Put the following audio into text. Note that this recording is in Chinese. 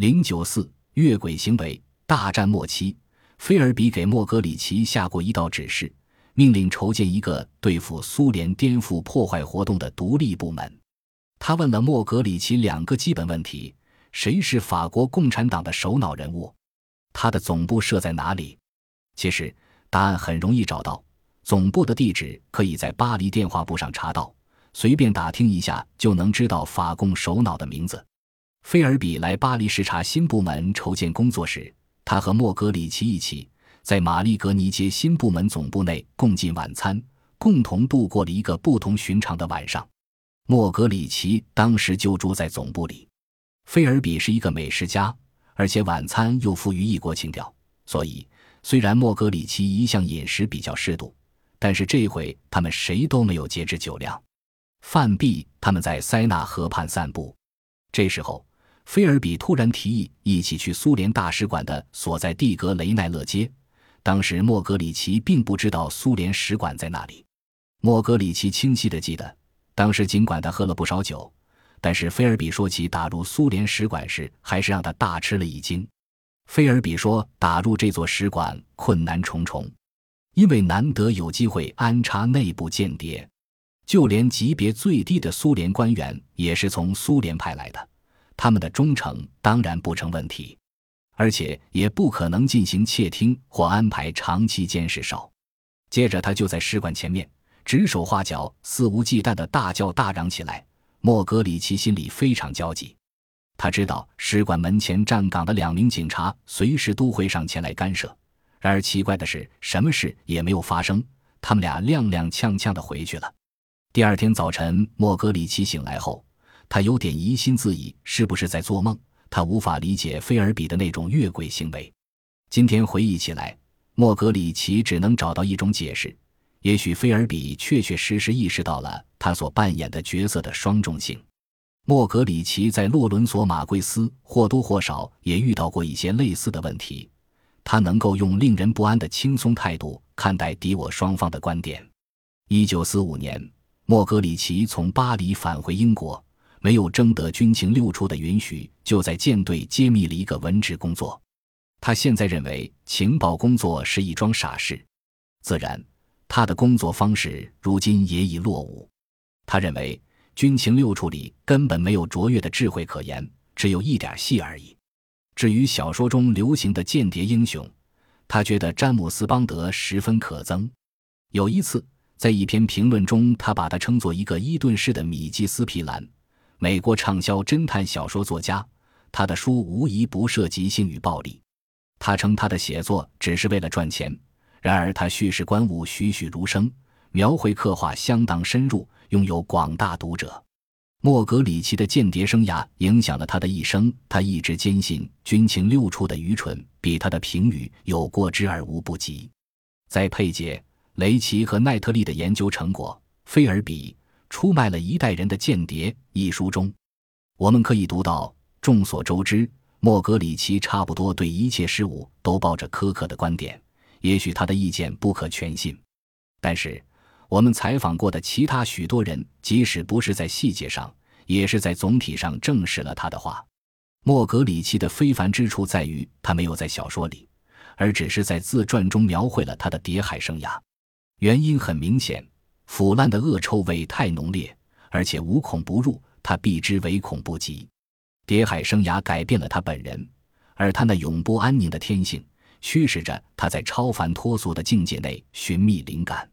零九四越轨行为。大战末期，菲尔比给莫格里奇下过一道指示，命令筹建一个对付苏联颠覆破坏活动的独立部门。他问了莫格里奇两个基本问题：谁是法国共产党的首脑人物？他的总部设在哪里？其实答案很容易找到，总部的地址可以在巴黎电话簿上查到，随便打听一下就能知道法共首脑的名字。菲尔比来巴黎视察新部门筹建工作时，他和莫格里奇一起在玛丽格尼街新部门总部内共进晚餐，共同度过了一个不同寻常的晚上。莫格里奇当时就住在总部里。菲尔比是一个美食家，而且晚餐又富于异国情调，所以虽然莫格里奇一向饮食比较适度，但是这回他们谁都没有节制酒量。饭毕，他们在塞纳河畔散步，这时候。菲尔比突然提议一起去苏联大使馆的所在地格雷奈勒街。当时莫格里奇并不知道苏联使馆在那里。莫格里奇清晰地记得，当时尽管他喝了不少酒，但是菲尔比说起打入苏联使馆时，还是让他大吃了一惊。菲尔比说，打入这座使馆困难重重，因为难得有机会安插内部间谍，就连级别最低的苏联官员也是从苏联派来的。他们的忠诚当然不成问题，而且也不可能进行窃听或安排长期监视。哨，接着他就在使馆前面指手画脚、肆无忌惮地大叫大嚷起来。莫格里奇心里非常焦急，他知道使馆门前站岗的两名警察随时都会上前来干涉。然而奇怪的是，什么事也没有发生，他们俩踉踉跄跄地回去了。第二天早晨，莫格里奇醒来后。他有点疑心自己是不是在做梦，他无法理解菲尔比的那种越轨行为。今天回忆起来，莫格里奇只能找到一种解释：也许菲尔比确确实实意识到了他所扮演的角色的双重性。莫格里奇在洛伦索马贵斯或多或少也遇到过一些类似的问题，他能够用令人不安的轻松态度看待敌我双方的观点。一九四五年，莫格里奇从巴黎返回英国。没有征得军情六处的允许，就在舰队揭秘了一个文职工作。他现在认为情报工作是一桩傻事，自然，他的工作方式如今也已落伍。他认为军情六处里根本没有卓越的智慧可言，只有一点戏而已。至于小说中流行的间谍英雄，他觉得詹姆斯邦德十分可憎。有一次，在一篇评论中，他把他称作一个伊顿式的米基斯皮兰。美国畅销侦探小说作家，他的书无疑不涉及性与暴力。他称他的写作只是为了赚钱。然而，他叙事观物栩栩如生，描绘刻画相当深入，拥有广大读者。莫格里奇的间谍生涯影响了他的一生。他一直坚信军情六处的愚蠢比他的评语有过之而无不及。在佩杰、雷奇和奈特利的研究成果，菲尔比。出卖了一代人的间谍一书中，我们可以读到：众所周知，莫格里奇差不多对一切事物都抱着苛刻的观点。也许他的意见不可全信，但是我们采访过的其他许多人，即使不是在细节上，也是在总体上证实了他的话。莫格里奇的非凡之处在于，他没有在小说里，而只是在自传中描绘了他的谍海生涯。原因很明显。腐烂的恶臭味太浓烈，而且无孔不入，他避之唯恐不及。谍海生涯改变了他本人，而他那永不安宁的天性，驱使着他在超凡脱俗的境界内寻觅灵感。